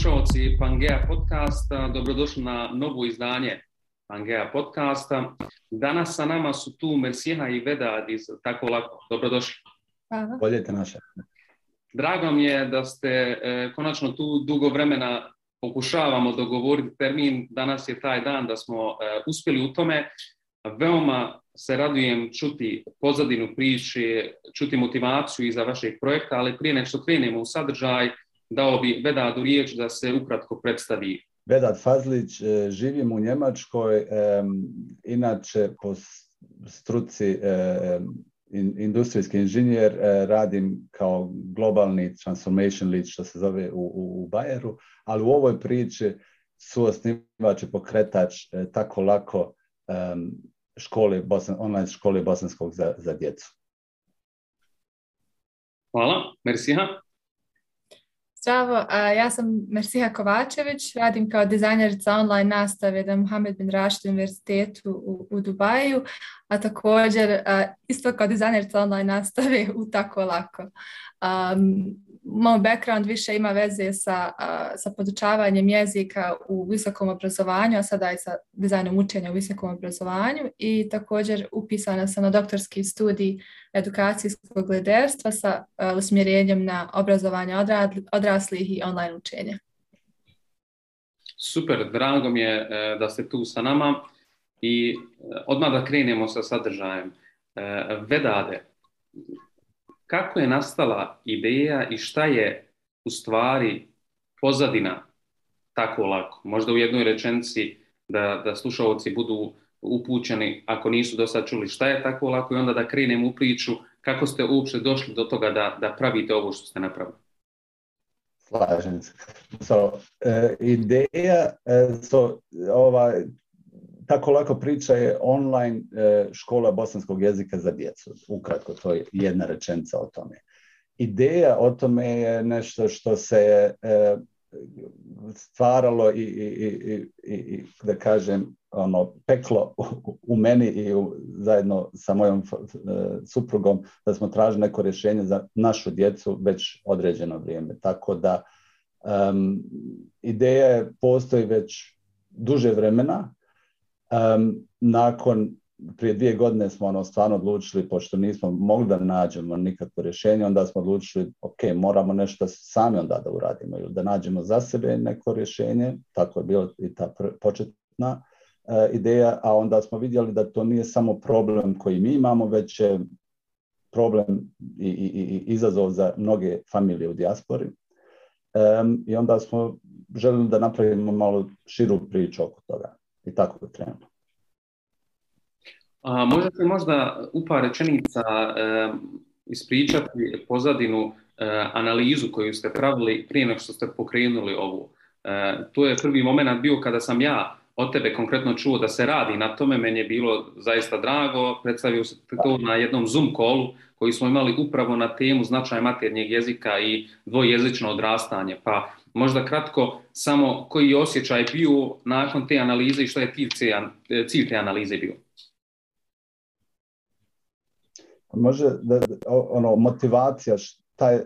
slušalci Pangea podcasta, dobrodošli na novo izdanje Pangea podcasta. Danas sa nama su tu Mersina i Vedad iz Tako lako. Dobrodošli. Hvala. Boljete naše. Drago mi je da ste e, konačno tu dugo vremena pokušavamo dogovoriti termin. Danas je taj dan da smo e, uspjeli u tome. Veoma se radujem čuti pozadinu priče, čuti motivaciju iza vašeg projekta, ali prije nego što krenemo u sadržaj, dao bi Vedadu riječ da se ukratko predstavi. Vedat Fazlić, e, živim u Njemačkoj, e, inače po struci e, industrijski inženjer, radim kao globalni transformation lead, što se zove u, u, Bayeru, ali u ovoj priči su osnivač i pokretač tako lako škole, online škole bosanskog za, za djecu. Hvala, Mersiha. Zdravo, ja sam Mersiha Kovačević, radim kao dizajnerica online nastave na Mohamed bin Rashid univerzitetu u, u Dubaju, a također isto kao dizajnerica online nastave u Tako lako. Um, moj background više ima veze sa, sa podučavanjem jezika u visokom obrazovanju, a sada i sa dizajnom učenja u visokom obrazovanju i također upisana sam na doktorski studij edukacijskog liderstva sa usmjerenjem na obrazovanje odraslih i online učenje. Super, drago mi je e, da ste tu sa nama i e, odmah da krenemo sa sadržajem. E, Vedade, kako je nastala ideja i šta je u stvari pozadina tako lako? Možda u jednoj rečenici da, da slušalci budu upućeni ako nisu do sad čuli šta je tako lako i onda da krenemo u priču kako ste uopće došli do toga da, da pravite ovo što ste napravili. Slažem se. So, uh, ideja, uh, so, ova, tako lako priča je online e, škola bosanskog jezika za djecu. Ukratko, to je jedna rečenica o tome. Ideja o tome je nešto što se e, stvaralo i, i, i, i, da kažem, ono, peklo u, meni i zajedno sa mojom e, suprugom da smo tražili neko rješenje za našu djecu već određeno vrijeme. Tako da um, ideja postoji već duže vremena, Um, nakon prije dvije godine smo ono stvarno odlučili, pošto nismo mogli da nađemo nikakvo rješenje, onda smo odlučili, ok, moramo nešto sami onda da uradimo ili da nađemo za sebe neko rješenje, tako je bila i ta početna uh, ideja, a onda smo vidjeli da to nije samo problem koji mi imamo, već je problem i, i, i izazov za mnoge familije u dijaspori. Um, I onda smo želili da napravimo malo širu priču oko toga. I tako je krenulo. A, možete možda u par rečenica e, ispričati pozadinu e, analizu koju ste pravili prije nego što ste pokrenuli ovu. E, to je prvi moment bio kada sam ja od tebe konkretno čuo da se radi na tome, meni je bilo zaista drago, predstavio se to na jednom Zoom kolu koji smo imali upravo na temu značaj maternjeg jezika i dvojezično odrastanje, pa možda kratko samo koji je osjećaj bio nakon te analize i što je cilj te analize bio? Može da, ono, motivacija, taj, e,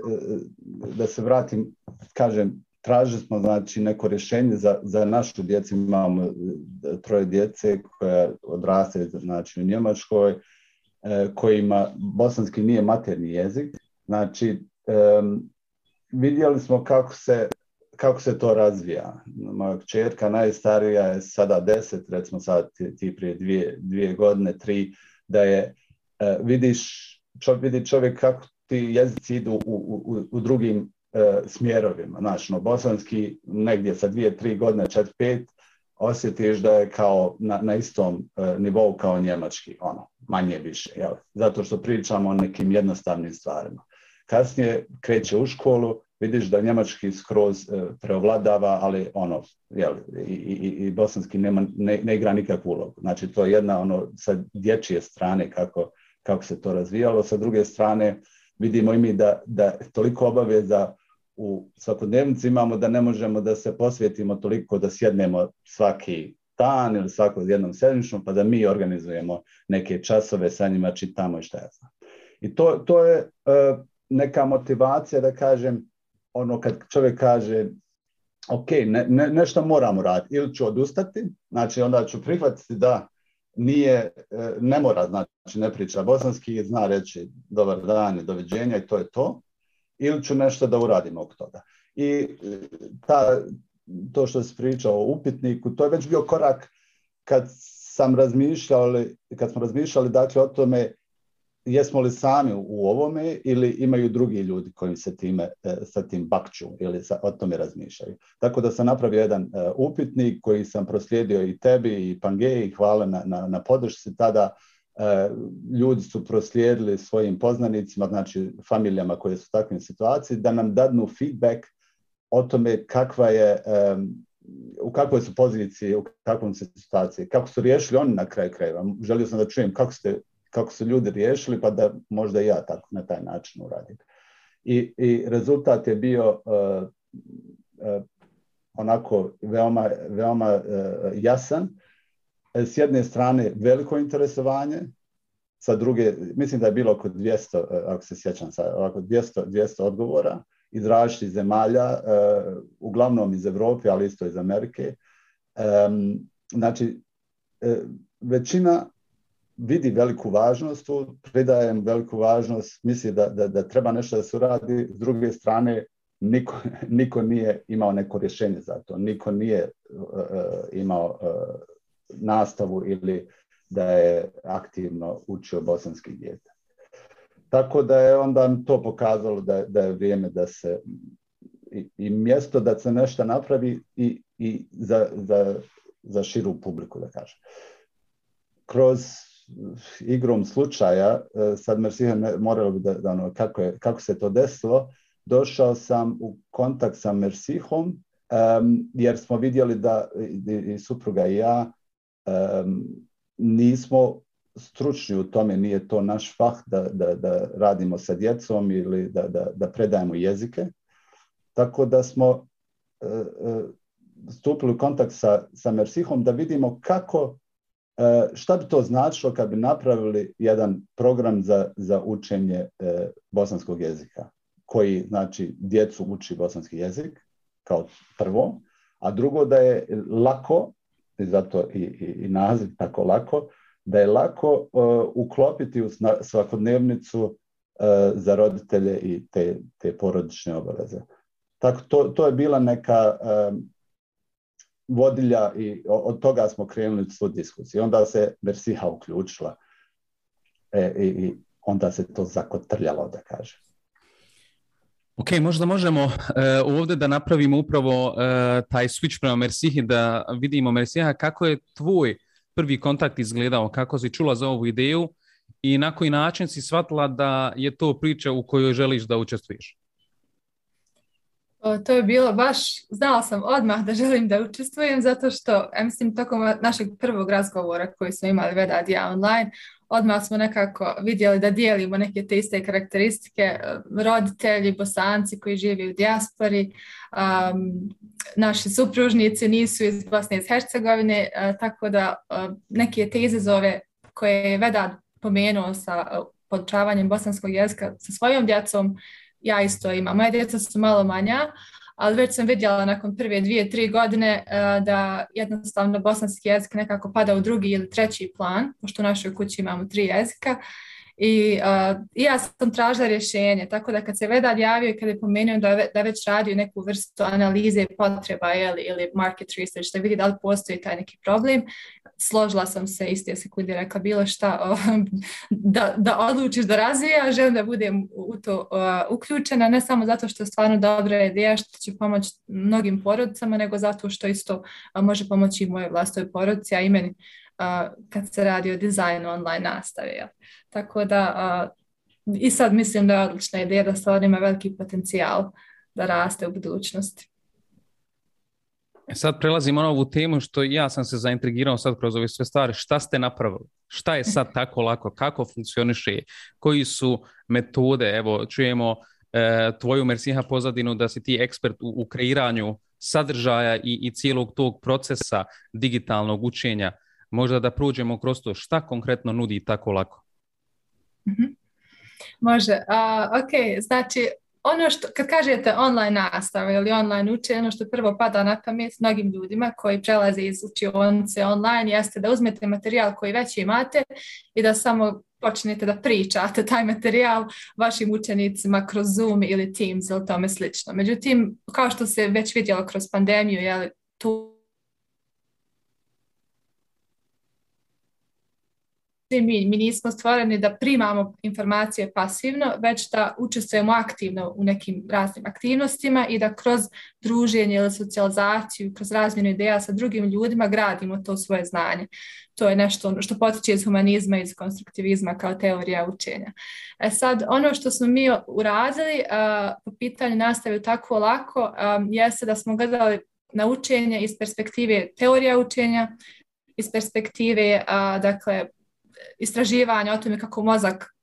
da se vratim, kažem, tražili smo znači neko rješenje za, za našu djecu, imamo e, troje djece koja odraste znači u Njemačkoj, e, kojima bosanski nije materni jezik. Znači, vidjeli smo kako se kako se to razvija. Moja čerka najstarija je sada deset, recimo sad ti, prije dvije, dvije, godine, tri, da je e, vidiš, čo, vidi čovjek kako ti jezici idu u, u, u drugim e, smjerovima. Znači, no, bosanski negdje sa dvije, tri godine, četiri, pet, osjetiš da je kao na, na istom e, nivou kao njemački, ono, manje više, jel? zato što pričamo o nekim jednostavnim stvarima. Kasnije kreće u školu, vidiš da njemački skroz e, preovladava, ali ono, jel, i, i, i bosanski nema, ne, ne, igra nikakvu ulogu. Znači, to je jedna ono sa dječje strane kako, kako se to razvijalo. Sa druge strane, vidimo i mi da, da toliko obaveza u svakodnevnici imamo da ne možemo da se posvetimo toliko da sjednemo svaki dan ili svako jednom sedmičnom, pa da mi organizujemo neke časove, sa njima čitamo i šta ja znam. I to, to je uh, neka motivacija da kažem, ono kad čovjek kaže ok, ne, ne, nešto moramo raditi. Ili ću odustati, znači onda ću prihvatiti da nije, e, ne mora, znači ne priča bosanski, zna reći dobar dan i doviđenja i to je to. Ili ću nešto da uradim oko toga. I e, ta, to što si pričao o upitniku, to je već bio korak kad sam razmišljali, kad smo razmišljali dakle o tome jesmo li sami u ovome ili imaju drugi ljudi koji se time, e, sa tim bakću ili sa, o tome razmišljaju. Tako da sam napravio jedan e, upitnik koji sam proslijedio i tebi i Pangeji, hvala na, na, na podršci tada. E, ljudi su proslijedili svojim poznanicima, znači familijama koje su u takvim situaciji, da nam dadnu feedback o tome kakva je, u kakvoj su poziciji, u kakvom se situaciji, kako su riješili oni na kraju krajeva. Želio sam da čujem kako ste kako su ljudi riješili, pa da možda i ja tako na taj način uradim. I, i rezultat je bio uh, uh, onako veoma, veoma uh, jasan. S jedne strane veliko interesovanje, sa druge, mislim da je bilo oko 200, ako se sjećam sad, oko 200, 200 odgovora iz različitih zemalja, uglavnom iz Europe, ali isto iz Amerike. Um, znači, većina vidi veliku važnost tu, pridajem veliku važnost, misli da, da, da treba nešto da se uradi, s druge strane niko, niko nije imao neko rješenje za to, niko nije uh, imao uh, nastavu ili da je aktivno učio bosanski dijete. Tako da je onda to pokazalo da, da je vrijeme da se i, i mjesto da se nešto napravi i, i za, za, za širu publiku, da kažem. Kroz igrom slučaja, e, sad Mersiha moralo bi da, da ono, kako, je, kako se to desilo, došao sam u kontakt sa Mersihom, um, jer smo vidjeli da i, i supruga i ja um, nismo stručni u tome, nije to naš fah da, da, da radimo sa djecom ili da, da, da predajemo jezike. Tako da smo uh, stupili u kontakt sa, sa Mersihom da vidimo kako šta bi to značilo kad bi napravili jedan program za, za učenje e, bosanskog jezika, koji znači djecu uči bosanski jezik kao prvo, a drugo da je lako, i zato i, i, i naziv tako lako, da je lako uh, uklopiti u svakodnevnicu za roditelje i te, te porodične obaveze. Tako, to, to je bila neka vodilja i od toga smo krenuli svu diskusiju. Onda se Versiha uključila e, i onda se to zakotrljalo, da kažem. Ok, možda možemo uh, ovdje da napravimo upravo uh, taj switch prema Mersihi, da vidimo Mersiha kako je tvoj prvi kontakt izgledao, kako si čula za ovu ideju i na koji način si shvatila da je to priča u kojoj želiš da učestvuješ. To je bilo baš, znala sam odmah da želim da učestvujem zato što, ja mislim, tokom našeg prvog razgovora koji smo imali Vedad ja online, odmah smo nekako vidjeli da dijelimo neke te iste karakteristike, roditelji, bosanci koji žive u dijaspori, um, naši supružnici nisu iz Bosne i iz Hercegovine, uh, tako da uh, neke te izazove koje je Vedad pomenuo sa uh, podučavanjem bosanskog jezika sa svojom djecom, ja isto imam. Moje djeca su malo manja, ali već sam vidjela nakon prve dvije, tri godine uh, da jednostavno bosanski jezik nekako pada u drugi ili treći plan, pošto u našoj kući imamo tri jezika. I, uh, ja sam tražila rješenje, tako da kad se Vedad javio i kad je pomenuo da, da već radio neku vrstu analize potreba jeli, ili market research, da vidi da li postoji taj neki problem, složila sam se iste sekunde rekla bilo šta da, da odlučiš da razvija, želim da budem u to uključena, ne samo zato što je stvarno dobra ideja što će pomoći mnogim porodicama, nego zato što isto može pomoći i moje vlastoj porodici, a i meni kad se radi o dizajnu online nastave. Tako da i sad mislim da je odlična ideja da stvarno ima veliki potencijal da raste u budućnosti. E sad prelazimo na ovu temu što ja sam se zaintrigirao sad kroz ove sve stvari. Šta ste napravili? Šta je sad tako lako? Kako funkcioniše? Koji su metode? Evo, čujemo e, tvoju Mersiha pozadinu da si ti ekspert u, u kreiranju sadržaja i, i cijelog tog procesa digitalnog učenja. Možda da prođemo kroz to. Šta konkretno nudi tako lako? Mm -hmm. Može. Uh, ok, znači ono što, kad kažete online nastava ili online učenje, ono što prvo pada na pamet mnogim ljudima koji prelaze iz učionice online jeste da uzmete materijal koji već imate i da samo počnete da pričate taj materijal vašim učenicima kroz Zoom ili Teams ili tome slično. Međutim, kao što se već vidjelo kroz pandemiju, je tu mi, mi nismo stvoreni da primamo informacije pasivno, već da učestvujemo aktivno u nekim raznim aktivnostima i da kroz druženje ili socijalizaciju, kroz razmjenu ideja sa drugim ljudima gradimo to svoje znanje. To je nešto što potiče iz humanizma iz konstruktivizma kao teorija učenja. E sad, ono što smo mi uradili po pitanju nastave tako lako um, jeste da smo gledali na učenje iz perspektive teorija učenja, iz perspektive uh, dakle istraživanja o tome kako mozak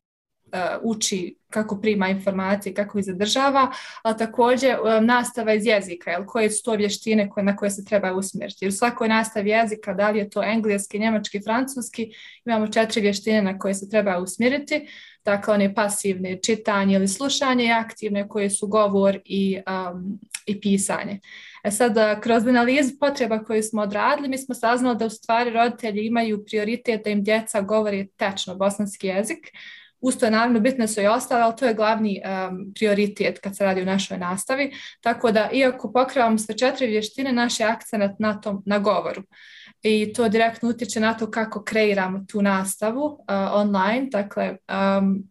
uh, uči, kako prima informacije, kako ih zadržava, ali također um, nastava iz jezika, jel, koje su to vještine koje, na koje se treba usmjeriti. Jer u svakoj nastavi jezika, da li je to engleski, njemački, francuski, imamo četiri vještine na koje se treba usmjeriti, dakle one pasivne čitanje ili slušanje i aktivne koje su govor i, um, i pisanje. E sad, kroz analizu potreba koju smo odradili, mi smo saznali da u stvari roditelji imaju prioritet da im djeca govori tečno bosanski jezik. Usto je naravno bitne su i ostale, ali to je glavni um, prioritet kad se radi u našoj nastavi. Tako da, iako pokrivamo sve četiri vještine, naš je na tom, na govoru i to direktno utječe na to kako kreiramo tu nastavu uh, online. Dakle, um,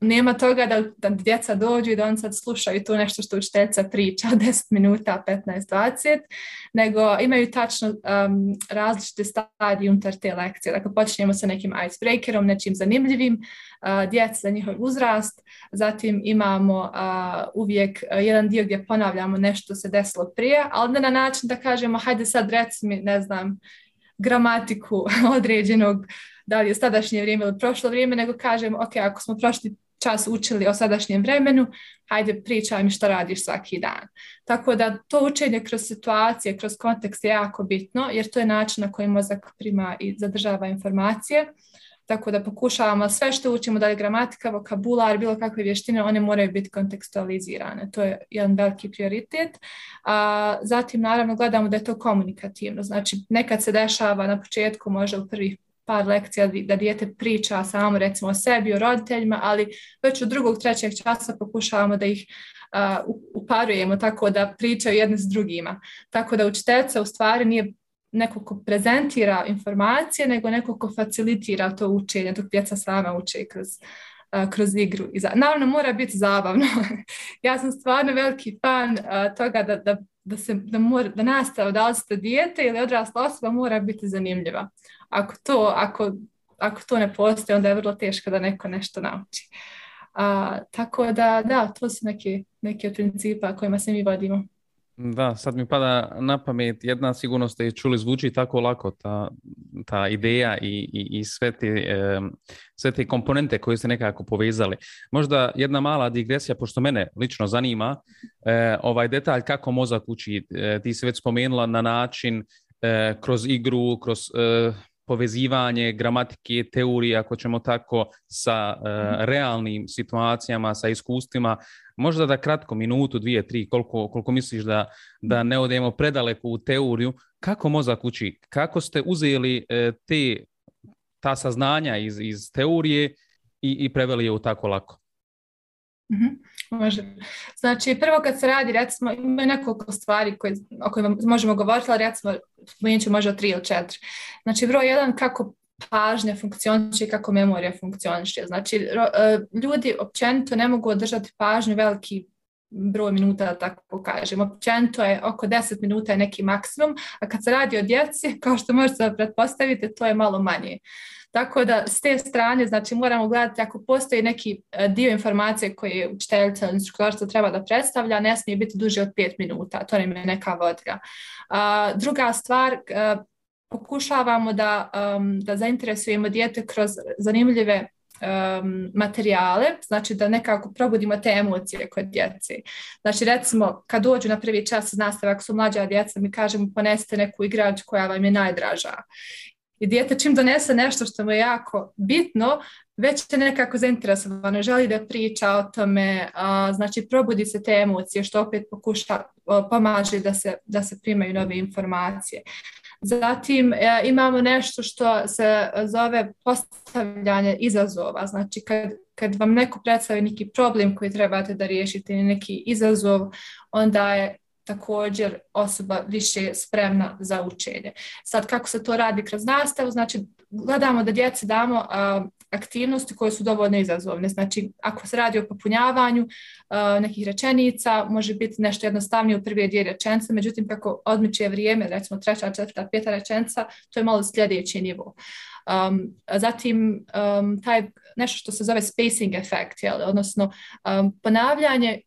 nema toga da, da djeca dođu i da on sad slušaju tu nešto što učiteljica priča 10 minuta, 15, 20, nego imaju tačno um, različite stadije unutar te lekcije. Dakle, počinjemo sa nekim icebreakerom, nečim zanimljivim, uh, djeca za njihov uzrast, zatim imamo uh, uvijek uh, jedan dio gdje ponavljamo nešto se desilo prije, ali ne na način da kažemo, hajde sad reci mi, ne znam, gramatiku određenog da li je sadašnje vrijeme ili prošlo vrijeme, nego kažemo, ok, ako smo prošli čas učili o sadašnjem vremenu, hajde pričaj mi što radiš svaki dan. Tako da to učenje kroz situacije, kroz kontekst je jako bitno, jer to je način na koji mozak prima i zadržava informacije. Tako da pokušavamo sve što učimo, da je gramatika, vokabular, bilo kakve vještine, one moraju biti kontekstualizirane. To je jedan veliki prioritet. A, zatim, naravno, gledamo da je to komunikativno. Znači, nekad se dešava na početku, možda u prvih par lekcija da dijete priča samo recimo o sebi, o roditeljima, ali već u drugog, trećeg časa pokušavamo da ih uh, uparujemo tako da pričaju jedne s drugima. Tako da učiteljica u stvari nije neko ko prezentira informacije, nego neko ko facilitira to učenje dok djeca sama uče kroz, uh, kroz igru. I za, naravno mora biti zabavno. ja sam stvarno veliki fan uh, toga da, da, da, se, da, mora, da nastava da li ste dijete ili odrasla osoba mora biti zanimljiva ako to, ako, ako to ne postoji, onda je vrlo teško da neko nešto nauči. A, tako da, da, to su neki, neki od principa kojima se mi vodimo. Da, sad mi pada na pamet jedna, sigurno ste i čuli, zvuči tako lako ta, ta ideja i, i, i sve, te, e, sve te komponente koje ste nekako povezali. Možda jedna mala digresija, pošto mene lično zanima, e, ovaj detalj kako mozak uči, e, ti si već spomenula na način e, kroz igru, kroz e, povezivanje gramatike, teorije, ako ćemo tako, sa uh, realnim situacijama, sa iskustvima. Možda da kratko, minutu, dvije, tri, koliko, koliko misliš da, da ne odemo predaleko u teoriju, kako mozak uči? Kako ste uzeli uh, te, ta saznanja iz, iz teorije i, i preveli je u tako lako? Mm-hmm. Može. Znači, prvo kad se radi, recimo, ima nekoliko stvari koje, o kojima možemo govoriti, ali recimo, spomenut ću možda tri ili četiri. Znači, broj jedan, kako pažnja funkcioniše i kako memorija funkcioniše. Znači, uh, ljudi općenito ne mogu održati pažnju veliki broj minuta, da tako kažem. Općenito je oko 10 minuta je neki maksimum, a kad se radi o djeci, kao što možete pretpostaviti, to je malo manje. Tako da s te strane znači moramo gledati ako postoji neki e, dio informacije koji učiteljica ili instruktorica treba da predstavlja, ne smije biti duže od 5 minuta, to nam je neka vodga. A, druga stvar, e, pokušavamo da, um, da zainteresujemo dijete kroz zanimljive um, materijale, znači da nekako probudimo te emocije kod djece. Znači recimo kad dođu na prvi čas nastave, ako su mlađa djeca, mi kažemo ponesite neku igrač koja vam je najdraža. I dijete čim donese nešto što mu je jako bitno, već je nekako zainteresovano, želi da priča o tome, znači probudi se te emocije što opet pokuša, pomaže da se, da se primaju nove informacije. Zatim e, imamo nešto što se zove postavljanje izazova, znači kad, kad vam neko predstavi neki problem koji trebate da riješite ili neki izazov, onda je također osoba više spremna za učenje. Sad kako se to radi kroz nastavu, znači gledamo da djeci damo aktivnosti koje su dovoljno izazovne. Znači, ako se radi o popunjavanju nekih rečenica, može biti nešto jednostavnije u prve dvije rečenice, međutim, kako odmiče vrijeme, recimo treća, četvrta, peta rečenica, to je malo sljedeći nivo. Um, zatim, um, taj nešto što se zove spacing efekt, jel? odnosno um, ponavljanje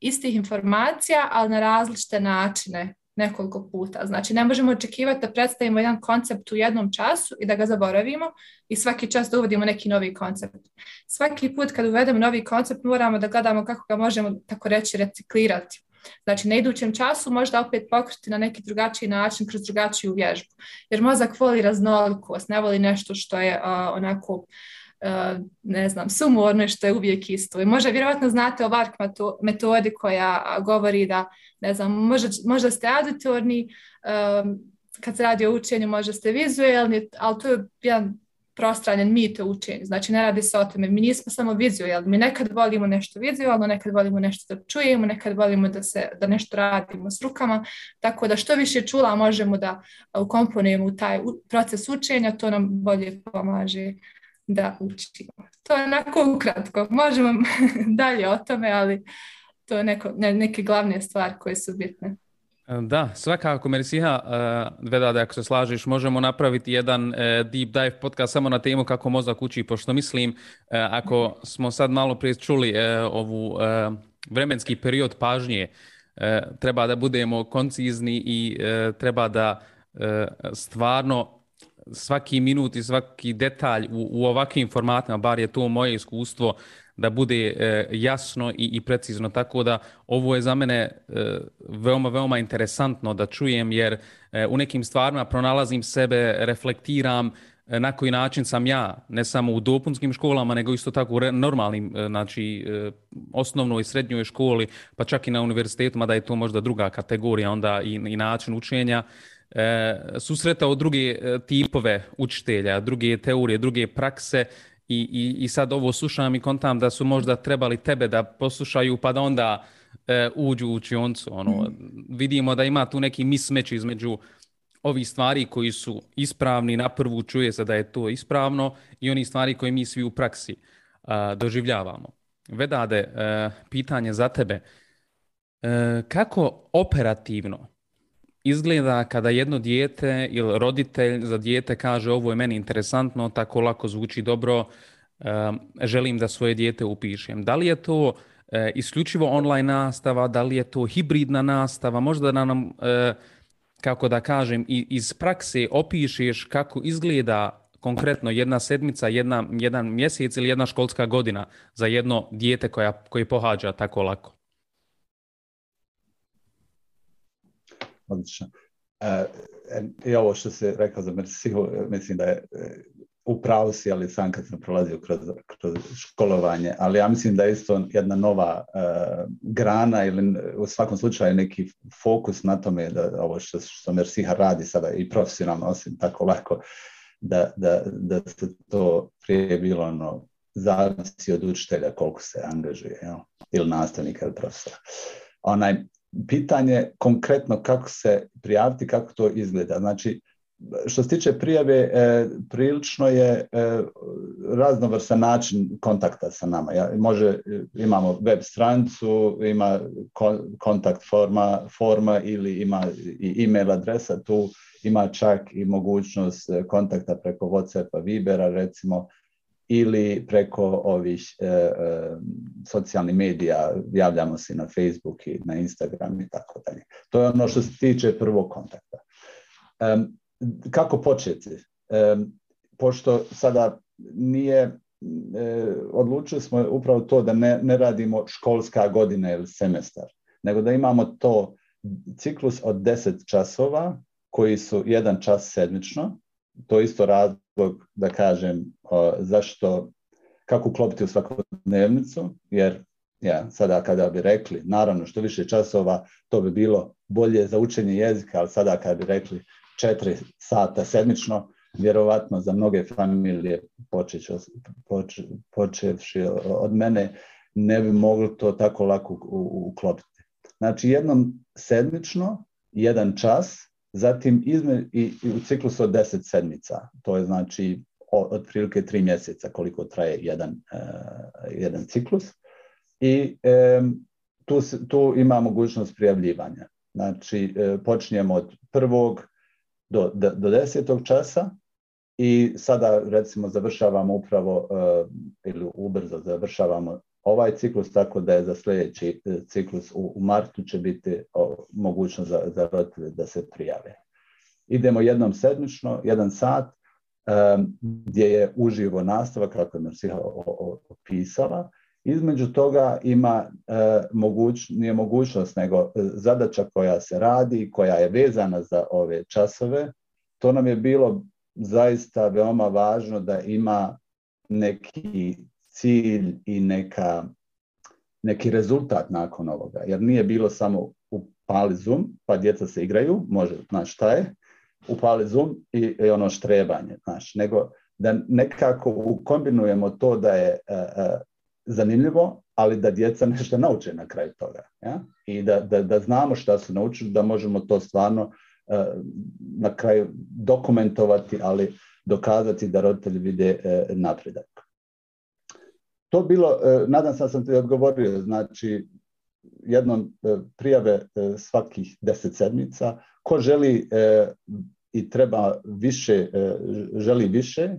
istih informacija, ali na različite načine nekoliko puta. Znači, ne možemo očekivati da predstavimo jedan koncept u jednom času i da ga zaboravimo i svaki čas da uvodimo neki novi koncept. Svaki put kad uvedemo novi koncept moramo da gledamo kako ga možemo, tako reći, reciklirati. Znači, na idućem času možda opet pokriti na neki drugačiji način kroz drugačiju vježbu. Jer mozak voli raznolikost, ne voli nešto što je onako ne znam, sumorno što je uvijek isto. I možda vjerojatno znate o VARK metodi koja govori da, ne znam, možda, možda ste auditorni, kad se radi o učenju možda ste vizualni, ali to je jedan prostranjen mit o učenju. Znači ne radi se o tome. Mi nismo samo vizualni. Mi nekad volimo nešto vizualno, nekad volimo nešto da čujemo, nekad volimo da, se, da nešto radimo s rukama. Tako da što više čula možemo da ukomponujemo u taj proces učenja, to nam bolje pomaže da učimo. To je onako ukratko. Možemo dalje o tome, ali to je neko, neke glavne stvari koje su bitne. Da, svakako Mersiha, uh, Vedade, ako se slažiš, možemo napraviti jedan uh, deep dive podcast samo na temu kako mozak uči, pošto mislim, ako smo sad malo prije čuli ovu vremenski period pažnje, treba da budemo koncizni i treba da stvarno svaki minut i svaki detalj u, u ovakvim formatima, bar je to moje iskustvo, da bude e, jasno i, precizno. Tako da ovo je za mene e, veoma, veoma interesantno da čujem jer e, u nekim stvarima pronalazim sebe, reflektiram na koji način sam ja, ne samo u dopunskim školama, nego isto tako u normalnim, znači osnovnoj i srednjoj školi, pa čak i na univerzitetu, mada je to možda druga kategorija onda i, i način učenja e, susretao druge tipove učitelja, druge teorije, druge prakse i, i, i sad ovo slušam i kontam da su možda trebali tebe da poslušaju pa da onda e, uđu u učioncu. Ono, vidimo da ima tu neki mismeć između ovih stvari koji su ispravni, na prvu čuje se da je to ispravno i oni stvari koje mi svi u praksi a, doživljavamo. Vedade, e, pitanje za tebe. E, kako operativno izgleda kada jedno dijete ili roditelj za dijete kaže ovo je meni interesantno, tako lako zvuči dobro, želim da svoje dijete upišem. Da li je to e, isključivo online nastava, da li je to hibridna nastava, možda da nam, e, kako da kažem, iz prakse opišeš kako izgleda konkretno jedna sedmica, jedna, jedan mjesec ili jedna školska godina za jedno dijete koja, koji pohađa tako lako. Odlično. E, I ovo što se rekao za Mersihu, mislim da je e, u pravu si, ali sam kad sam prolazio kroz, kroz školovanje, ali ja mislim da je isto jedna nova uh, grana ili u svakom slučaju neki fokus na tome da ovo što, što Mersiha radi sada i profesionalno, osim tako lako, da, da, da se to prije bilo ono, zavisi od učitelja koliko se angažuje, jel? ili nastavnika ili profesora. Onaj, pitanje konkretno kako se prijaviti, kako to izgleda. Znači, što se tiče prijave, e, prilično je e, raznovrsan način kontakta sa nama. Ja, može, imamo web stranicu, ima kontakt forma, forma ili ima i email adresa tu, ima čak i mogućnost kontakta preko Whatsappa, Vibera recimo, ili preko ovih e, e, socijalnih medija, javljamo se na Facebook i na Instagram i tako dalje. To je ono što se tiče prvog kontakta. E, kako početi? E, pošto sada nije, e, odlučili smo upravo to da ne, ne radimo školska godina ili semestar, nego da imamo to ciklus od 10 časova koji su jedan čas sedmično, to isto razlog da kažem zašto kako uklopiti u svakodnevnicu, jer ja, sada kada bi rekli, naravno što više časova, to bi bilo bolje za učenje jezika, ali sada kada bi rekli četiri sata sedmično, vjerovatno za mnoge familije počevši od mene, ne bi mogli to tako lako uklopiti. Znači jednom sedmično, jedan čas, zatim izme, i, i u ciklusu od deset sedmica. To je znači otprilike tri mjeseca koliko traje jedan, uh, jedan ciklus. I um, tu, tu ima mogućnost prijavljivanja. Znači, uh, počinjemo od prvog do, do, desetog časa i sada recimo završavamo upravo uh, ili ubrzo završavamo ovaj ciklus, tako da je za sljedeći ciklus u, u martu će biti mogućnost za, za roditelje da se prijave. Idemo jednom sedmično, jedan sat, gdje je uživo nastava, kako je Mersiha opisala. Između toga ima e, moguć, nije mogućnost, nego e, zadaća koja se radi, koja je vezana za ove časove. To nam je bilo zaista veoma važno da ima neki cilj i neka, neki rezultat nakon ovoga. Jer nije bilo samo upali Zoom, pa djeca se igraju, može, znaš šta je, upali Zoom i, i ono štrebanje, znaš, nego da nekako kombinujemo to da je uh, uh, zanimljivo, ali da djeca nešto nauče na kraju toga. Ja? I da, da, da znamo šta su naučili, da možemo to stvarno uh, na kraju dokumentovati, ali dokazati da roditelji vide napredak. To bilo, nadam se da sam ti odgovorio, znači jednom prijave svakih deset sedmica, ko želi i treba više, e, želi više,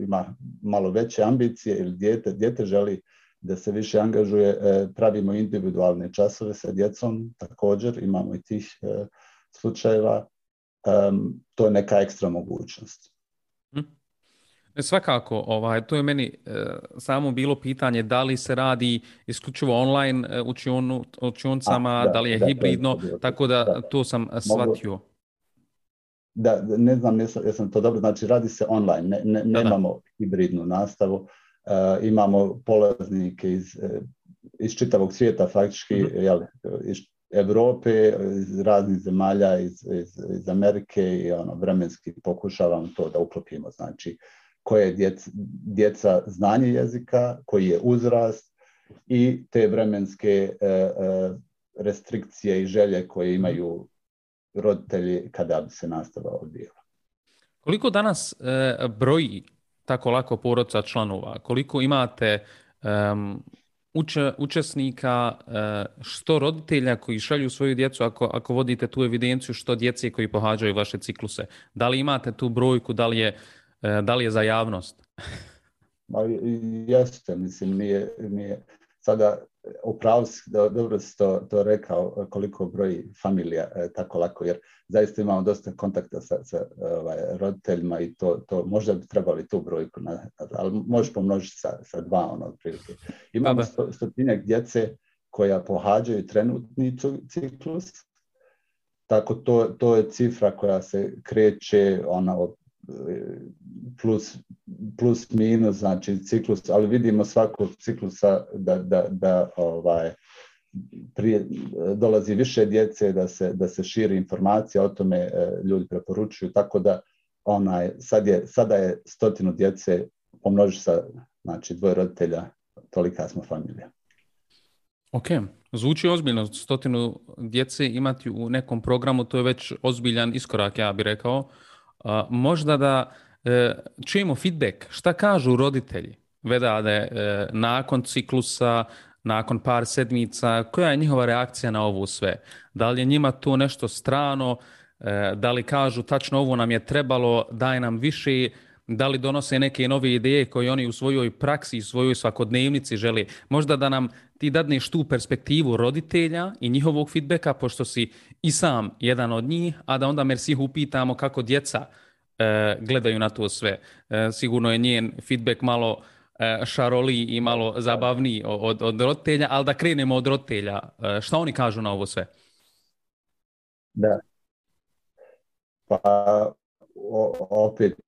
ima malo veće ambicije ili dijete, dijete želi da se više angažuje, e, pravimo individualne časove sa djecom, također imamo i tih e, slučajeva, to je neka ekstra mogućnost. Hm. Svakako, ovaj, to je meni e, samo bilo pitanje da li se radi isključivo online učionu, učioncama, da, da li je da, hibridno, tako da, da to sam shvatio. Mogu, da, ne znam jesam, jesam to dobro, znači radi se online, ne, ne, nemamo hibridnu nastavu, uh, imamo polaznike iz, e, iz čitavog svijeta faktički, mm -hmm. jel, iz Evrope, iz raznih zemalja, iz, iz, iz Amerike i ono, vremenski pokušavamo to da uklopimo, znači koje je djeca, djeca znanje jezika, koji je uzrast i te vremenske uh, uh, restrikcije i želje koje imaju roditelji kada bi se nastava odvijela. Koliko danas e, broji tako lako porodca članova? Koliko imate um, uče, učesnika, e, što roditelja koji šalju svoju djecu, ako, ako vodite tu evidenciju, što djece koji pohađaju vaše cikluse? Da li imate tu brojku, da li je, e, da li je za javnost? Ma, jeste, mislim, nije, nije. Sada upravo dobro si to, to rekao koliko broji familija e, tako lako, jer zaista imamo dosta kontakta sa, sa ovaj, roditeljima i to, to možda bi trebali tu brojku, na, ali možeš pomnožiti sa, sa dva ono otprilike. Imamo sto, stotinjak djece koja pohađaju trenutni ciklus, tako to, to je cifra koja se kreće ona od plus, plus minus, znači ciklus, ali vidimo svakog ciklusa da, da, da ovaj, prije, dolazi više djece, da se, da se širi informacija o tome, e, ljudi preporučuju, tako da onaj, sad je, sada je stotinu djece, pomnoži sa znači, dvoje roditelja, tolika smo familija. Ok, zvuči ozbiljno, stotinu djece imati u nekom programu, to je već ozbiljan iskorak, ja bih rekao možda da e, čujemo feedback, šta kažu roditelji vedade e, nakon ciklusa, nakon par sedmica, koja je njihova reakcija na ovo sve? Da li je njima to nešto strano, e, da li kažu tačno ovo nam je trebalo, daj nam više, da li donose neke nove ideje koje oni u svojoj praksi, u svojoj svakodnevnici žele. Možda da nam ti dadneš tu perspektivu roditelja i njihovog feedbacka, pošto si i sam jedan od njih, a da onda Mersih upitamo kako djeca e, gledaju na to sve. E, sigurno je njen feedback malo e, šaroli i malo zabavniji od, od roditelja, ali da krenemo od roditelja. E, šta oni kažu na ovo sve? Da. Pa opet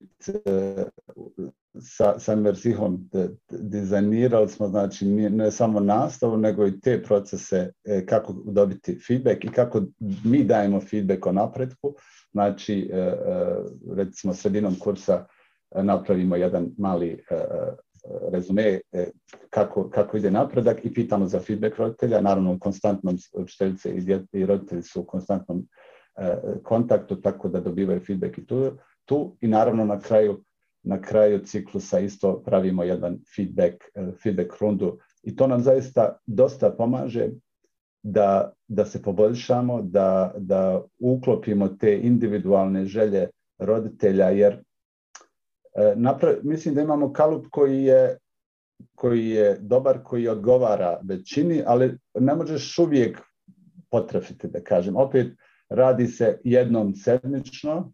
sa, sa Mersihom dizajnirali smo znači ne samo nastavu nego i te procese kako dobiti feedback i kako mi dajemo feedback o napretku. Znači recimo sredinom kursa napravimo jedan mali rezume kako, kako ide napredak i pitamo za feedback roditelja. Naravno, konstantnom učiteljice i roditelji su u konstantnom kontaktu, tako da dobivaju feedback i tu, tu. I naravno na kraju, na kraju ciklusa isto pravimo jedan feedback, feedback rundu i to nam zaista dosta pomaže da, da se poboljšamo, da, da uklopimo te individualne želje roditelja, jer mislim da imamo kalup koji je koji je dobar, koji odgovara većini, ali ne možeš uvijek potrafiti, da kažem. Opet radi se jednom sedmično,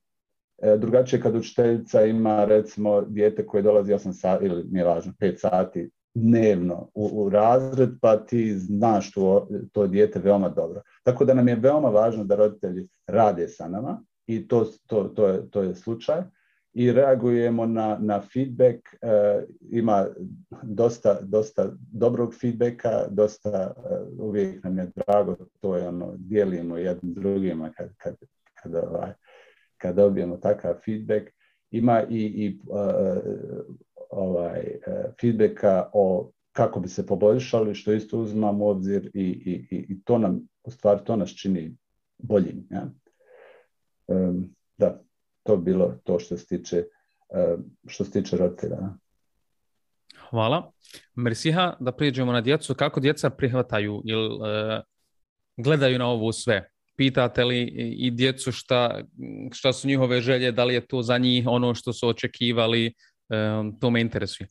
drugačije kad učiteljica ima recimo dijete koje dolazi 8 sati ili nije važno 5 sati dnevno u, u razred pa ti znaš to, to dijete veoma dobro. Tako da nam je veoma važno da roditelji rade sa nama i to, to, to, je, to je slučaj i reagujemo na, na feedback. E, ima dosta, dosta dobrog feedbacka, dosta uh, uvijek nam je drago, to je ono, dijelimo jednim drugima kad, kad, kad, ovaj, kad dobijemo takav feedback. Ima i, i uh, ovaj, feedbacka o kako bi se poboljšali, što isto uzimamo u obzir i, i, i to nam, u stvari, to nas čini boljim. Ja? Um, da to bilo to što se tiče, e, što se tiče roditelja. Hvala. Mersiha, da prijeđemo na djecu. Kako djeca prihvataju ili uh, gledaju na ovo sve? Pitate li i djecu šta, šta su njihove želje, da li je to za njih ono što su očekivali, um, to me interesuje.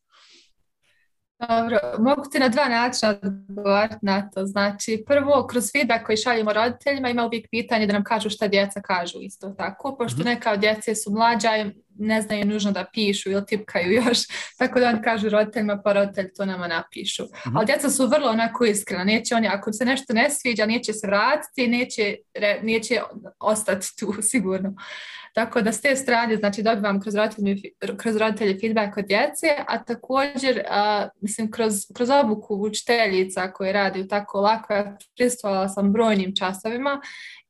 Dobro, mogu ti na dva načina odgovarati na to. Znači, prvo, kroz feedback koji šaljemo roditeljima ima uvijek pitanje da nam kažu šta djeca kažu isto tako, pošto mhm. neka od djece su mlađa ne znaju nužno da pišu ili tipkaju još, tako da oni kažu roditeljima pa roditelji to nama napišu. Mhm. Ali djeca su vrlo onako iskrena, neće oni, ako se nešto ne sviđa, neće se vratiti, neće, neće ostati tu sigurno. Tako da s te strane, znači dobivam kroz roditelje, kroz roditelje feedback od djece, a također, a, mislim, kroz, kroz obuku učiteljica koje radi u tako lako, ja pristvala sam brojnim časovima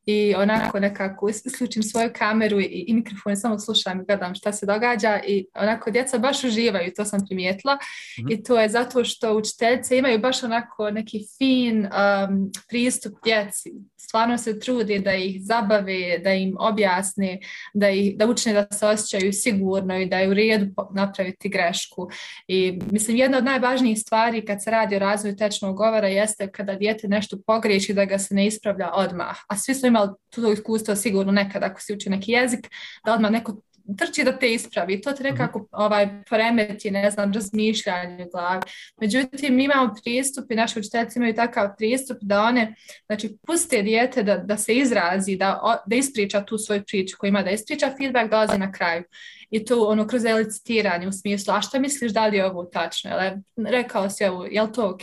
i onako nekako isključim svoju kameru i, i mikrofon samo slušam i gledam šta se događa i onako djeca baš uživaju, to sam primijetila mm-hmm. i to je zato što učiteljice imaju baš onako neki fin um, pristup djeci. Stvarno se trudi da ih zabave, da im objasne, da, ih, da učine da se osjećaju sigurno i da je u redu napraviti grešku. I mislim jedna od najvažnijih stvari kad se radi o razvoju tečnog govora jeste kada dijete nešto pogriješi da ga se ne ispravlja odmah. A svi su imali to iskustvo sigurno nekad ako si uči neki jezik, da odmah neko trči da te ispravi. To te mhm. nekako ovaj, poremeti, ne znam, razmišljanje u glavi. Međutim, mi imamo pristup i naši učiteljice imaju takav pristup da one, znači, puste dijete da, da se izrazi, da, da ispriča tu svoju priču koju ima, da ispriča feedback, dolazi na kraju. I to ono kroz elicitiranje u smislu, a šta misliš da li je ovo tačno? Jel, rekao si ovo, je li to ok?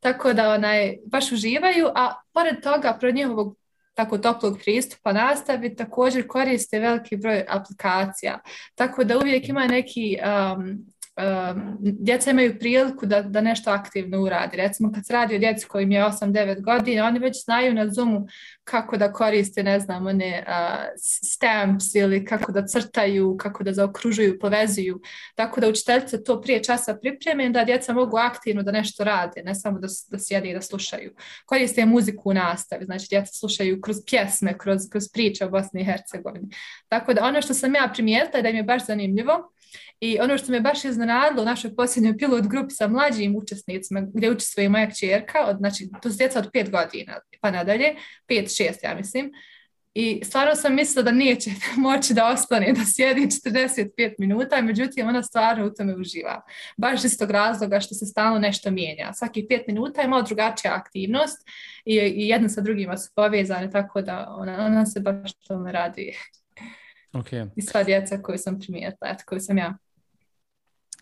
Tako da onaj, baš uživaju, a pored toga, pred njihovog tako toplog pristupa nastavi također koriste veliki broj aplikacija. Tako da uvijek ima neki um, djeca imaju priliku da, da nešto aktivno uradi. Recimo kad se radi o djeci kojim je 8-9 godina, oni već znaju na Zoomu kako da koriste, ne znam, one uh, stamps ili kako da crtaju, kako da zaokružuju, povezuju. Tako da učiteljice to prije časa pripreme da djeca mogu aktivno da nešto rade, ne samo da, da sjede i da slušaju. Koriste muziku u nastavi, znači djeca slušaju kroz pjesme, kroz, kroz priče o Bosni i Hercegovini. Tako da ono što sam ja primijetila je da im je baš zanimljivo, i ono što me baš iznenadilo u našoj posljednjoj pilot grupi sa mlađim učesnicima gdje uči svoja moja čerka, od, znači to su djeca od pet godina pa nadalje, pet, šest ja mislim, i stvarno sam mislila da neće moći da ostane da sjedi 45 minuta, međutim ona stvarno u tome uživa. Baš iz tog razloga što se stalno nešto mijenja. Svaki pet minuta je malo drugačija aktivnost i, i jedno sa drugima su povezane, tako da ona, ona se baš tome radi. Okay. I sva djeca koju sam primijetila, koju sam ja.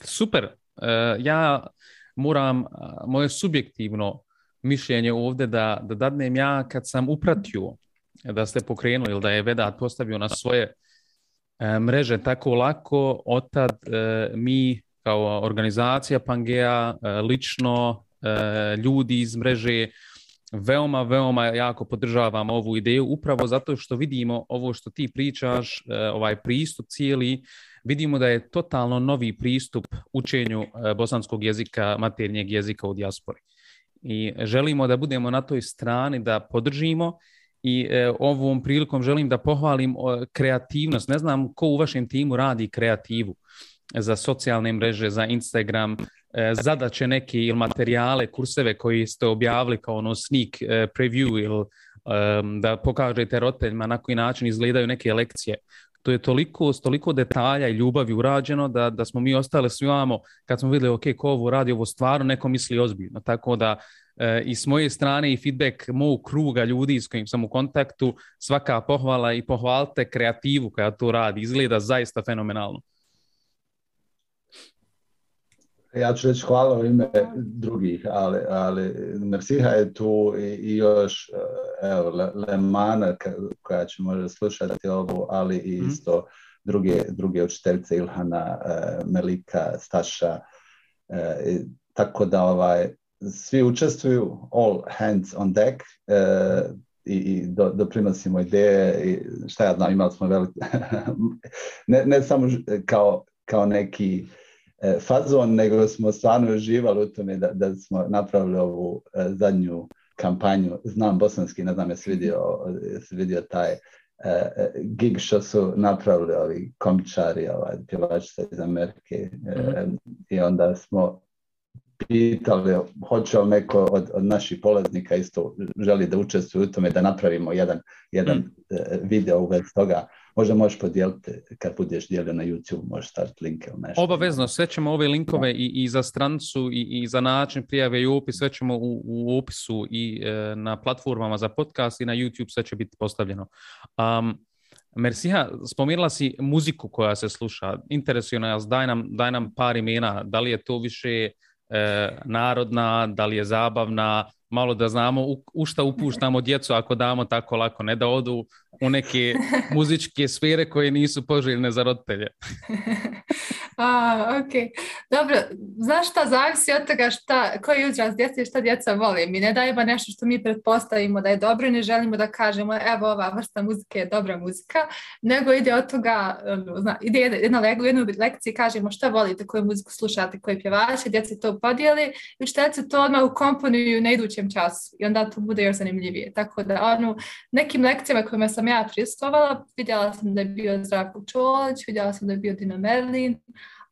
Super. Uh, ja moram, uh, moje subjektivno mišljenje ovdje da, da dadnem ja kad sam upratio da ste pokrenuli ili da je Vedat postavio na svoje mreže tako lako, otad mi kao organizacija Pangea, lično ljudi iz mreže, veoma, veoma jako podržavam ovu ideju upravo zato što vidimo ovo što ti pričaš, ovaj pristup cijeli, vidimo da je totalno novi pristup učenju bosanskog jezika, maternjeg jezika u dijaspori i želimo da budemo na toj strani, da podržimo i e, ovom prilikom želim da pohvalim kreativnost. Ne znam ko u vašem timu radi kreativu za socijalne mreže, za Instagram, e, zadaće neke ili materijale, kurseve koji ste objavili kao ono sneak e, preview ili da pokažete roditeljima na koji način izgledaju neke lekcije to je toliko, toliko detalja i ljubavi urađeno da, da smo mi ostali svi vamo kad smo vidjeli ok, ko ovo radi, ovo stvarno neko misli ozbiljno. Tako da e, i s moje strane i feedback mog kruga ljudi s kojim sam u kontaktu, svaka pohvala i pohvalite kreativu koja to radi. Izgleda zaista fenomenalno. Ja ću reći hvala u ime drugih, ali, ali Mersiha je tu i, još evo, Lemana koja će možda slušati ovo, ali i mhm. isto druge, druge učiteljice Ilhana, e, Melika, Staša. E, tako da ovaj, svi učestvuju, all hands on deck e, i, i do, doprinosimo ideje i šta ja znam, imali smo veliki, ne, ne samo kao, kao neki E, fazon, nego smo stvarno uživali u tome da, da smo napravili ovu e, zadnju kampanju. Znam bosanski, ne znam jesi vidio, vidio taj e, gig što su napravili ovi komičari, ovaj, pjevačica iz Amerike. Mhm. I onda smo pitali hoće li neko od, od naših polaznika isto želi da učestvuje u tome da napravimo jedan, jedan mm. video u vezi toga možda možeš podijeliti kad budeš dijelio na YouTube, možeš staviti linke ili nešto. Obavezno, sve ćemo ove linkove i, i za strancu i, i za način prijave i upis, sve ćemo u, u opisu i e, na platformama za podcast i na YouTube sve će biti postavljeno. Um, Mersiha, spomenula si muziku koja se sluša. Interesuje nas, daj nam, daj nam par imena. Da li je to više e, narodna, da li je zabavna, malo da znamo u, u šta upuštamo djecu ako damo tako lako, ne da odu u neke muzičke sfere koje nisu poželjne za roditelje. A, ok. Dobro, znaš šta zavisi od toga šta, koji uzrast djece i šta djeca vole. Mi ne dajemo nešto što mi pretpostavimo da je dobro i ne želimo da kažemo evo ova vrsta muzike je dobra muzika, nego ide od toga, ono, zna, ide jedna, u kažemo šta volite, koju muziku slušate, koji pjevači, djeci to podijeli i učiteljice to odmah ukomponuju na idućem času i onda to bude još zanimljivije. Tako da ono, nekim lekcijama kojima sam ja pristovala, vidjela sam da je bio Zdravko Čolić, vidjela sam da je bio Dina Merlin,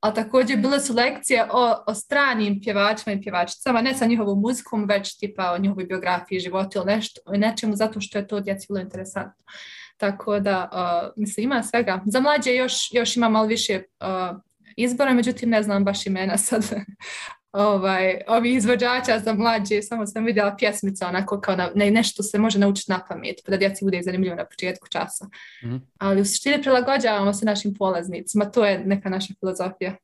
a također bile su lekcije o, o stranim pjevačima i pjevačicama, ne sa njihovom muzikom, već tipa o njihovoj biografiji, životu ili nešto, nečemu zato što je to djeci bilo interesantno. Tako da, uh, mislim, ima svega. Za mlađe još, još ima malo više uh, izbora, međutim ne znam baš imena sad ovaj, ovi izvođača za mlađe, samo sam vidjela pjesmica onako kao na, ne, nešto se može naučiti na pamet, pa da djeci bude zanimljivo na početku časa. mm Ali u suštini prilagođavamo se našim polaznicima, to je neka naša filozofija.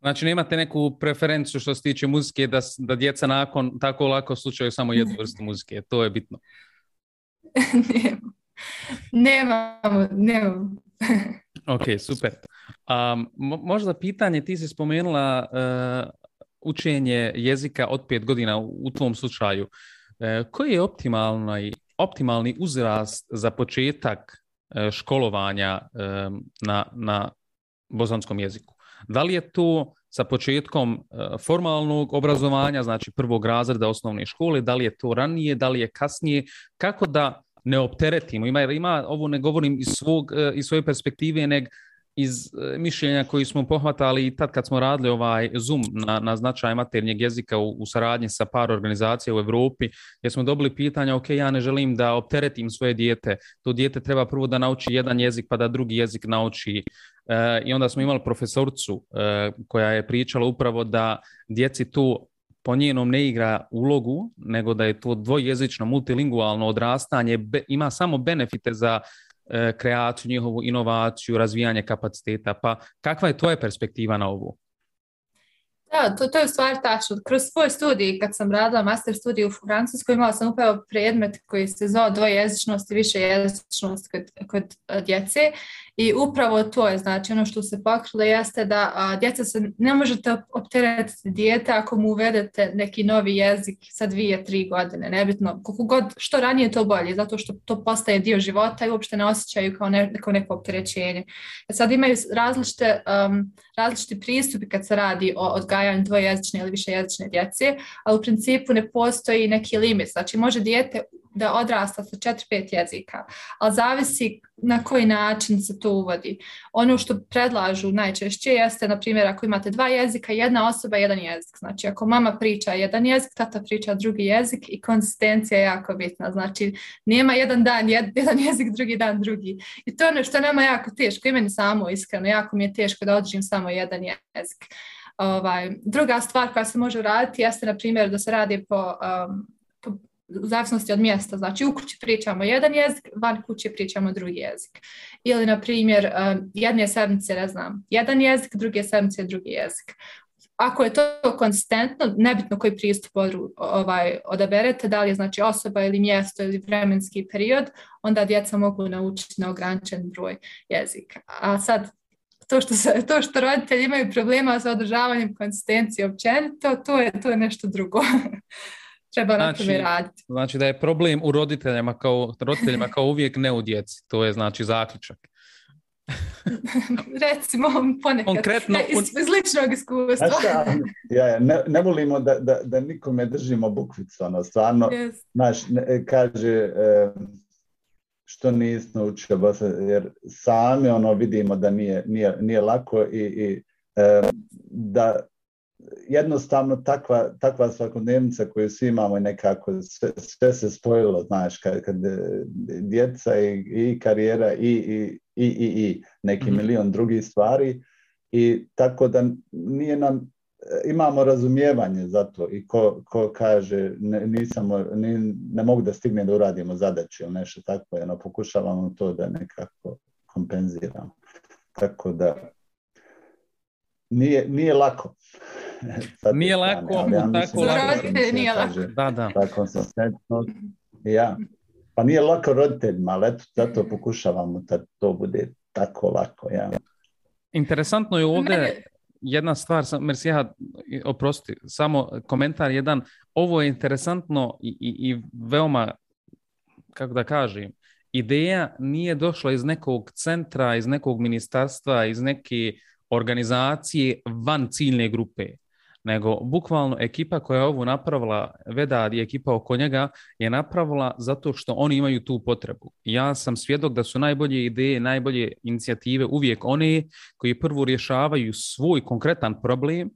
Znači nemate neku preferenciju što se tiče muzike da, da djeca nakon tako lako slučaju samo jednu vrstu muzike, to je bitno. nemamo, nemamo. ok, super. Um, možda pitanje, ti si spomenula uh, učenje jezika od pet godina u tvom slučaju, e, koji je optimalni, optimalni uzrast za početak e, školovanja e, na, na bosanskom jeziku? Da li je to sa početkom formalnog obrazovanja, znači prvog razreda osnovne škole, da li je to ranije, da li je kasnije, kako da ne opteretimo, ima, ima ovo ne govorim iz, svog, iz svoje perspektive, nego iz e, mišljenja koji smo pohvatali i tad kad smo radili ovaj Zoom na, na značaj maternjeg jezika u, u saradnji sa par organizacija u Europi, gdje smo dobili pitanja, ok, ja ne želim da opteretim svoje dijete, to dijete treba prvo da nauči jedan jezik pa da drugi jezik nauči. E, I onda smo imali profesorcu e, koja je pričala upravo da djeci tu po njenom ne igra ulogu, nego da je to dvojezično, multilingualno odrastanje, ima samo benefite za kreaciju, njihovu inovaciju, razvijanje kapaciteta. Pa kakva je tvoja perspektiva na ovu? Da, to, to je u stvari tačno. Kroz svoj studij, kad sam radila master studij u Francuskoj, imala sam upravo predmet koji se zvao dvojezičnost i više jezičnost kod, kod djece i upravo to je, znači ono što se pokrilo jeste da a, djeca se ne možete opteretiti dijete ako mu uvedete neki novi jezik sa dvije, tri godine, nebitno, koliko god, što ranije to bolje, zato što to postaje dio života i uopšte ne osjećaju kao ne, neko, neko opterećenje. E sad imaju različite, um, različiti pristupi kad se radi o odgajanju dvojezične ili više jezične djece, ali u principu ne postoji neki limit, znači može dijete da odrasta sa 4-5 jezika, ali zavisi na koji način se to uvodi. Ono što predlažu najčešće jeste, na primjer, ako imate dva jezika, jedna osoba, jedan jezik. Znači, ako mama priča jedan jezik, tata priča drugi jezik i konsistencija je jako bitna. Znači, nema jedan dan jedan jezik, drugi dan drugi. I to je ono što nama jako teško, i meni samo iskreno, jako mi je teško da održim samo jedan jezik. Ovaj, druga stvar koja se može raditi jeste, na primjer, da se radi po um, u zavisnosti od mjesta. Znači u kući pričamo jedan jezik, van kuće pričamo drugi jezik. Ili, na primjer, um, jedne sedmice, ne znam, jedan jezik, druge sedmice, drugi jezik. Ako je to konsistentno, nebitno koji pristup ovaj, odaberete, da li je znači osoba ili mjesto ili vremenski period, onda djeca mogu naučiti na ograničen broj jezika. A sad, to što, se, to što roditelji imaju problema sa održavanjem konsistencije općenito, to je, to je nešto drugo. treba znači, na tome raditi. Znači da je problem u roditeljima kao, roditeljima kao uvijek ne u djeci. To je znači zaključak. Recimo ponekad. Konkretno, iz, iz ličnog iskustva. Znači, ja, ne, ne volimo da, da, da nikome držimo bukvicu, ono, stvarno, yes. znaš, ne, kaže što nisi naučio, jer sami ono vidimo da nije, nije, nije lako i, i da jednostavno takva, takva svakodnevnica koju svi imamo nekako sve, sve se spojilo, znaš, kad, kad djeca i, i karijera i, i, i, i neki mm. milion drugih stvari i tako da nije nam imamo razumijevanje za to i ko, ko kaže ne, nisam, ne, ne mogu da stigne da uradimo zadaće ili nešto tako, jedno pokušavamo to da nekako kompenziramo. Tako da nije, nije lako. nije lako, ja tako lako. nije lako. Da, da. Ja. Pa nije lako roditeljima, ali eto, zato pokušavamo da to bude tako lako. Ja. Interesantno je ovdje jedna stvar, Mersija, oprosti, samo komentar jedan. Ovo je interesantno i, i, i veoma, kako da kažem, ideja nije došla iz nekog centra, iz nekog ministarstva, iz neke organizacije van ciljne grupe nego bukvalno ekipa koja je ovo napravila, Vedad i ekipa oko njega, je napravila zato što oni imaju tu potrebu. Ja sam svjedok da su najbolje ideje, najbolje inicijative uvijek one koji prvo rješavaju svoj konkretan problem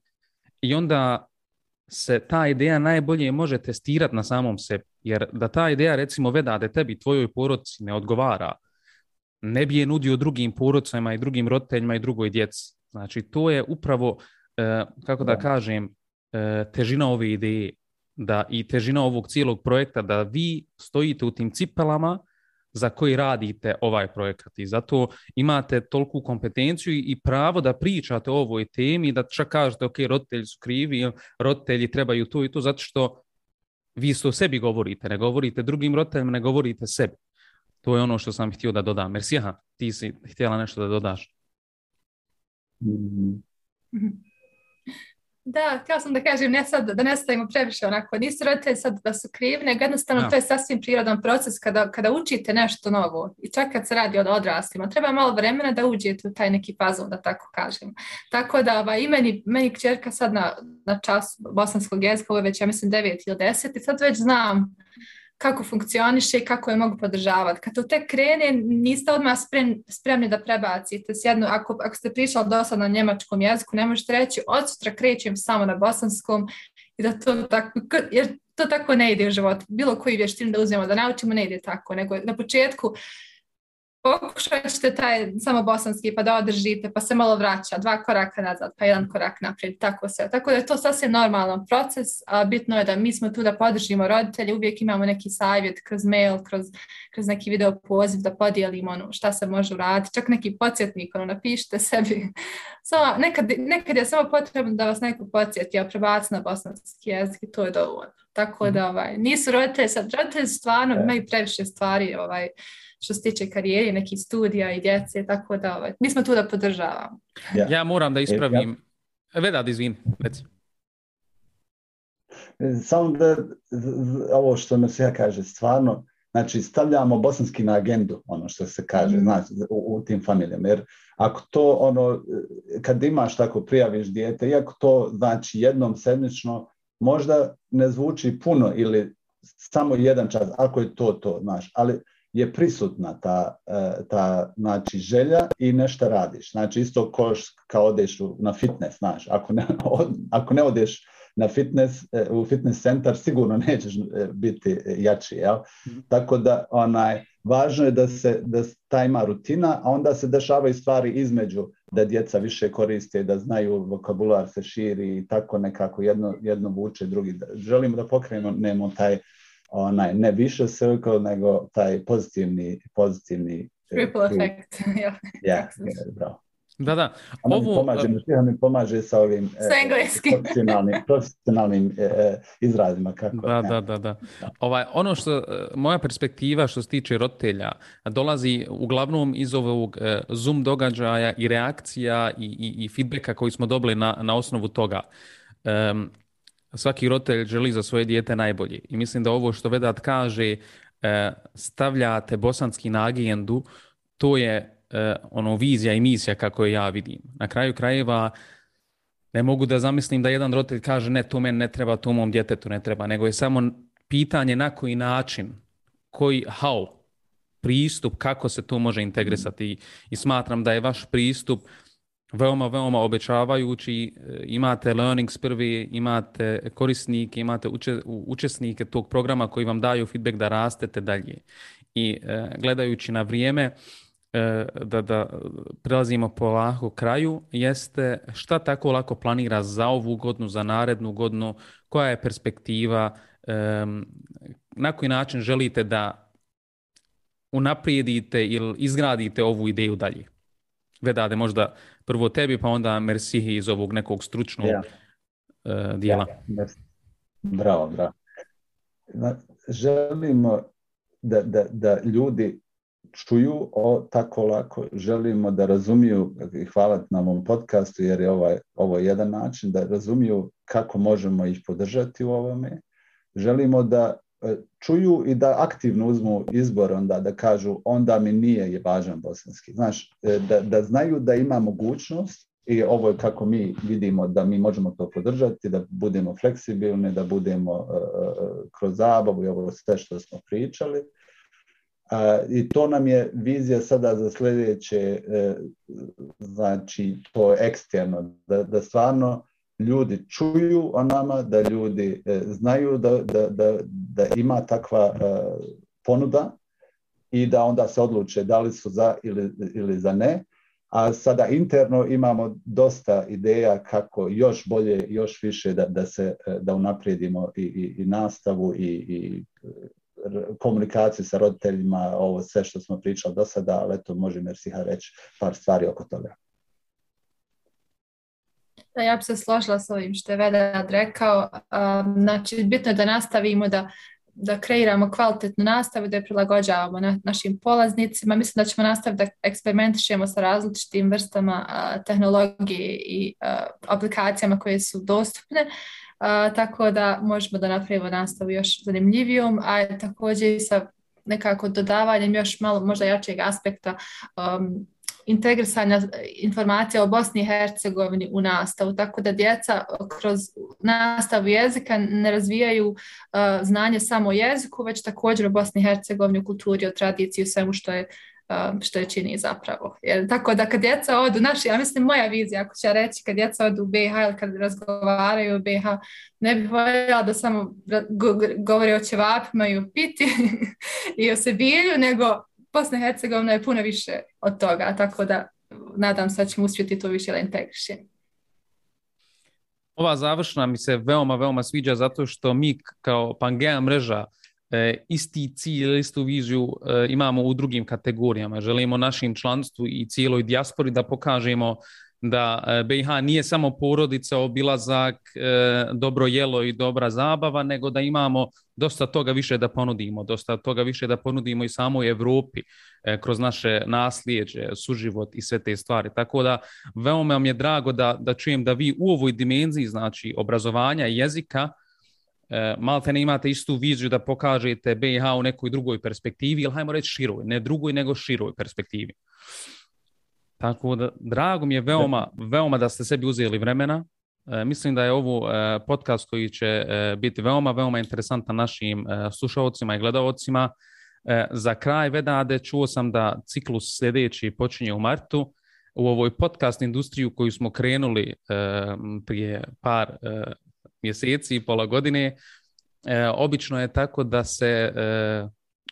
i onda se ta ideja najbolje može testirati na samom sebi. Jer da ta ideja recimo Vedade tebi, tvojoj porodci ne odgovara, ne bi je nudio drugim porodcima i drugim roditeljima i drugoj djeci. Znači, to je upravo kako da, kažem, e, težina ove ideje da i težina ovog cijelog projekta da vi stojite u tim cipelama za koji radite ovaj projekat i zato imate tolku kompetenciju i pravo da pričate o ovoj temi da čak kažete ok, roditelji su krivi, roditelji trebaju to i to zato što vi to sebi govorite, ne govorite drugim roditeljima, ne govorite sebi. To je ono što sam htio da dodam. Merci, aha, ti si htjela nešto da dodaš. Mm da, htjela sam da kažem, ne sad, da ne stavimo previše onako, nisu roditelji sad da su krivi, nego jednostavno to je sasvim prirodan proces kada, kada učite nešto novo i čak kad se radi o odraslima, treba malo vremena da uđete u taj neki fazon, da tako kažem. Tako da ovaj, i meni, meni kćerka sad na, na čas bosanskog jezika, ovo je već, ja mislim, 9 ili 10 i sad već znam kako funkcioniše i kako je mogu podržavati. Kad to tek krene, niste odmah spremni, da prebacite. Sjedno, ako, ako ste pričali do sad na njemačkom jeziku, ne možete reći od sutra krećem samo na bosanskom i da to tako, jer to tako ne ide u životu. Bilo koji vještinu da uzmemo, da naučimo, ne ide tako. Nego na početku pokušat ćete taj samo bosanski pa da održite, pa se malo vraća, dva koraka nazad, pa jedan korak naprijed, tako se. Tako da je to sasvim normalan proces, a bitno je da mi smo tu da podržimo roditelje, uvijek imamo neki savjet kroz mail, kroz, kroz neki video poziv da podijelimo ono šta se može uraditi, čak neki podsjetnik, ono napišite sebi. Samo, nekad, nekad je samo potrebno da vas neko podsjeti, a prebaci na bosanski jezik i to je dovoljno. Tako mhm. da ovaj, nisu roditelji, sad roditelji stvarno e. imaju previše stvari ovaj, što se tiče karijeri, nekih studija i djece, tako da ovaj, mi smo tu da podržavamo. Ja, ja moram da ispravim. Ja. Vedad, izvin, reci. Samo da ovo što nas ja kaže, stvarno, znači stavljamo bosanski na agendu, ono što se kaže, mm. znači, u, u, tim familijama. Jer ako to, ono, kad imaš tako, prijaviš dijete, iako to znači jednom sedmično, možda ne zvuči puno ili samo jedan čas, ako je to to, znaš, ali je prisutna ta, e, ta znači, želja i nešto radiš. Znači isto ko kao odeš na fitness, znaš, ako ne, ako ne odeš na fitness, e, u fitness centar sigurno nećeš e, biti jači, jel? Mm. Tako da onaj, važno je da se da ta ima rutina, a onda se dešavaju stvari između da djeca više koriste, da znaju vokabular se širi i tako nekako jedno, jedno vuče drugi. Želimo da pokrenemo taj onaj, ne više circle, nego taj pozitivni, pozitivni e, Triple effect. ja, bravo. Da, da. Ovo, mi pomaže, uh, mi pomaže sa ovim e, profesionalnim, profesionalnim e, e, izrazima. Kako, da, da, da, da. Ovaj, ono što, moja perspektiva što se tiče roditelja dolazi uglavnom iz ovog e, Zoom događaja i reakcija i, i, i feedbacka koji smo dobili na, na osnovu toga. Um, svaki roditelj želi za svoje dijete najbolje. I mislim da ovo što Vedat kaže, e, stavljate bosanski na agendu, to je e, ono vizija i misija kako je ja vidim. Na kraju krajeva ne mogu da zamislim da jedan roditelj kaže ne, to meni ne treba, to mom djetetu ne treba, nego je samo pitanje na koji način, koji, how, pristup, kako se to može integrisati. I, i smatram da je vaš pristup veoma, veoma obećavajući. E, imate learnings prvi, imate korisnike, imate uče, učesnike tog programa koji vam daju feedback da rastete dalje. I e, gledajući na vrijeme, e, da, da prelazimo polako kraju, jeste šta tako lako planira za ovu godinu, za narednu godinu, koja je perspektiva, na koji način želite da unaprijedite ili izgradite ovu ideju dalje? Vedade, možda prvo tebi, pa onda Mersihi iz ovog nekog stručnog ja. uh, dijela. Ja, bravo, bravo. Želimo da, da, da ljudi čuju o tako lako, želimo da razumiju, i hvala na ovom podcastu, jer je ovaj, ovo jedan način, da razumiju kako možemo ih podržati u ovome. Želimo da E, čuju i da aktivno uzmu izbor onda da kažu onda mi nije je važan bosanski. Znaš, e, da, da znaju da ima mogućnost i ovo je kako mi vidimo da mi možemo to podržati, da budemo fleksibilni, da budemo uh, kroz zabavu i ovo sve što smo pričali. Uh, I to nam je vizija sada za sljedeće, uh, znači to eksterno, da, da stvarno ljudi čuju o nama, da ljudi e, znaju da, da, da, da ima takva e, ponuda i da onda se odluče da li su za ili, ili za ne. A sada interno imamo dosta ideja kako još bolje, još više da, da se e, da unaprijedimo i, i, i nastavu i, i komunikaciju sa roditeljima, ovo sve što smo pričali do sada, ali eto može Mersiha reći par stvari oko toga. Ja bi se složila s ovim što je Vedad rekao. Um, znači, bitno je da nastavimo da, da kreiramo kvalitetnu nastavu, da je prilagođavamo na, našim polaznicima. Mislim da ćemo nastaviti da eksperimentišemo sa različitim vrstama uh, tehnologije i uh, aplikacijama koje su dostupne. Uh, tako da možemo da napravimo nastavu još zanimljivijom, a također i sa nekako dodavanjem još malo možda jačeg aspekta um, integrisanja informacija o Bosni i Hercegovini u nastavu, tako da djeca kroz nastavu jezika ne razvijaju uh, znanje samo o jeziku, već također o Bosni i Hercegovini, u kulturi, o tradiciji, u svemu što je što je čini zapravo. Jer, tako da kad djeca odu, naši, ja mislim moja vizija, ako ću ja reći, kad djeca odu u BiH ili kad razgovaraju o BiH, ne bih voljela da samo govori o ćevapima i o piti i o sebilju, nego Bosna i Hercegovina je puno više od toga, tako da nadam se da ćemo uspjeti to više da. Ova završna mi se veoma, veoma sviđa zato što mi kao Pangea mreža e, isti cilj, istu viziju e, imamo u drugim kategorijama. Želimo našim članstvu i cijeloj dijaspori da pokažemo da e, BiH nije samo porodica, obilazak, e, dobro jelo i dobra zabava, nego da imamo dosta toga više da ponudimo, dosta toga više da ponudimo i samoj Europi e, kroz naše nasljeđe, suživot i sve te stvari. Tako da veoma mi je drago da, da čujem da vi u ovoj dimenziji, znači obrazovanja i jezika, malte ne imate istu viziju da pokažete BiH u nekoj drugoj perspektivi, ili hajmo reći široj, ne drugoj nego široj perspektivi. Tako da, drago mi je veoma, veoma da ste sebi uzeli vremena. E, mislim da je ovo e, podcast koji će e, biti veoma, veoma interesantan našim e, slušalcima i gledalcima. E, za kraj Vedade čuo sam da ciklus sljedeći počinje u martu. U ovoj podcast industriju koju smo krenuli e, prije par mjeseci i pola godine, obično je tako da se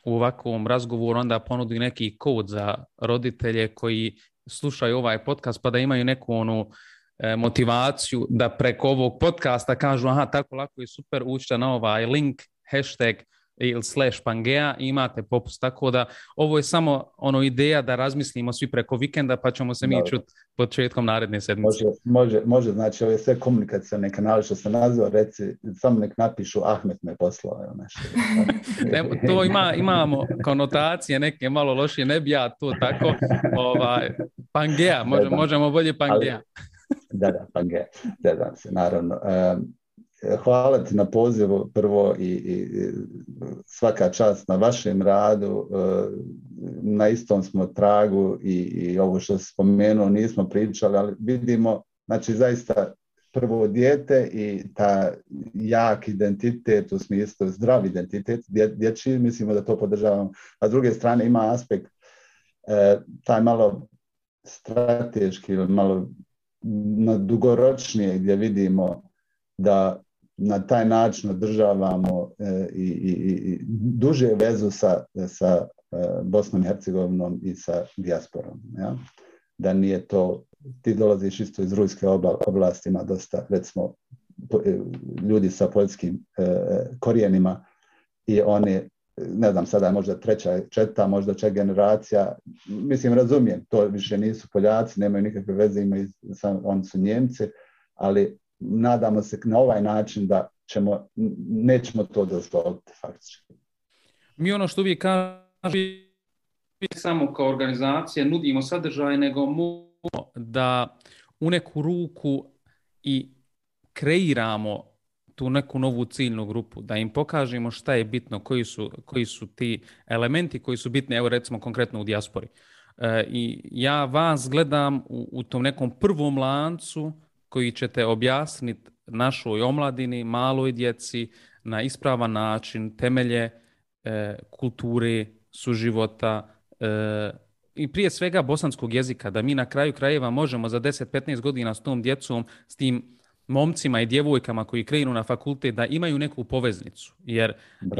u ovakvom razgovoru onda ponudi neki kod za roditelje koji slušaju ovaj podcast pa da imaju neku onu e, motivaciju da preko ovog podcasta kažu aha tako lako je super ući na ovaj link, hashtag ili slash Pangea imate popust. Tako da ovo je samo ono ideja da razmislimo svi preko vikenda pa ćemo se mi čuti početkom naredne sedmice. Može, može, može, znači ove sve komunikacijone kanale što se naziva, reci, samo nek napišu Ahmet me poslao. Evo nešto. ne, to ima, imamo konotacije neke malo lošije, ne bi ja to tako. Ovaj, Pangea, možemo, možemo bolje Pangea. Ali, da, da, Pangea, da, se, naravno. Um, hvala ti na pozivu prvo i, i svaka čast na vašem radu. E, na istom smo tragu i, i ovo što se spomenuo nismo pričali, ali vidimo, znači zaista prvo dijete i ta jak identitet u smislu zdrav identitet dječji, mislimo da to podržavamo. A s druge strane ima aspekt e, taj malo strateški ili malo na dugoročnije gdje vidimo da na taj način održavamo e, i, i, i duže vezu sa, sa e, Bosnom i Hercegovinom i sa dijasporom. Ja? Da nije to, ti dolaziš isto iz Rujske oblasti, ima dosta, recimo, e, ljudi sa poljskim korijenima i oni, ne znam, sada je možda treća, četa, možda čet generacija, mislim, razumijem, to više nisu Poljaci, nemaju nikakve veze, imaju, oni su Njemci, ali nadamo se na ovaj način da ćemo, nećemo to dozvoliti faktički. Mi ono što uvijek kažemo, samo kao organizacija nudimo sadržaj, nego da u neku ruku i kreiramo tu neku novu ciljnu grupu, da im pokažemo šta je bitno, koji su, koji su ti elementi koji su bitni, evo recimo konkretno u dijaspori. E, I ja vas gledam u, u tom nekom prvom lancu koji ćete objasniti našoj omladini, maloj djeci na ispravan način temelje e, kulture, suživota e, i prije svega bosanskog jezika, da mi na kraju krajeva možemo za 10-15 godina s tom djecom, s tim momcima i djevojkama koji krenu na fakultet da imaju neku poveznicu. Jer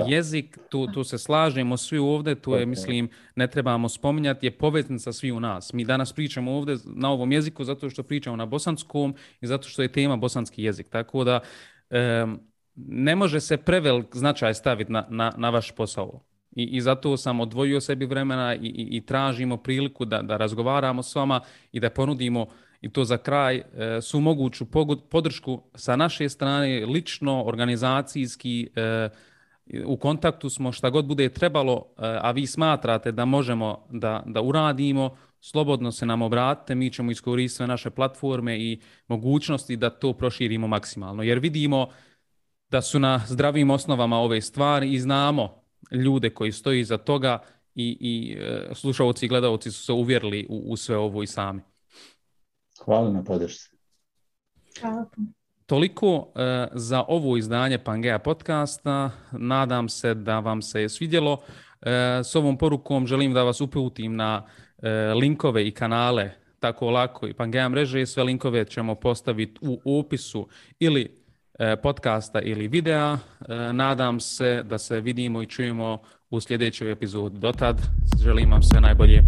jezik, tu, tu se slažemo svi ovdje, tu je, mislim, ne trebamo spominjati, je poveznica svi u nas. Mi danas pričamo ovdje na ovom jeziku zato što pričamo na bosanskom i zato što je tema bosanski jezik. Tako da um, ne može se prevelik značaj staviti na, na, na vaš posao. I, I zato sam odvojio sebi vremena i, i, i tražimo priliku da, da razgovaramo s vama i da ponudimo i to za kraj, e, su moguću podršku sa naše strane, lično, organizacijski, e, u kontaktu smo šta god bude trebalo, e, a vi smatrate da možemo da, da uradimo, slobodno se nam obratite, mi ćemo iskoristiti sve naše platforme i mogućnosti da to proširimo maksimalno. Jer vidimo da su na zdravim osnovama ove stvari i znamo ljude koji stoji za toga i, i slušalci i gledalci su se uvjerili u, u sve ovo i sami. Hvala na podršci. Hvala. Toliko uh, za ovo izdanje Pangea podcasta. Nadam se da vam se svidjelo. Uh, s ovom porukom želim da vas uputim na uh, linkove i kanale tako lako i Pangea mreže. Sve linkove ćemo postaviti u opisu ili podcasta ili videa. Nadam se da se vidimo i čujemo u sljedećoj epizodi. Dotad želim vam sve najbolje.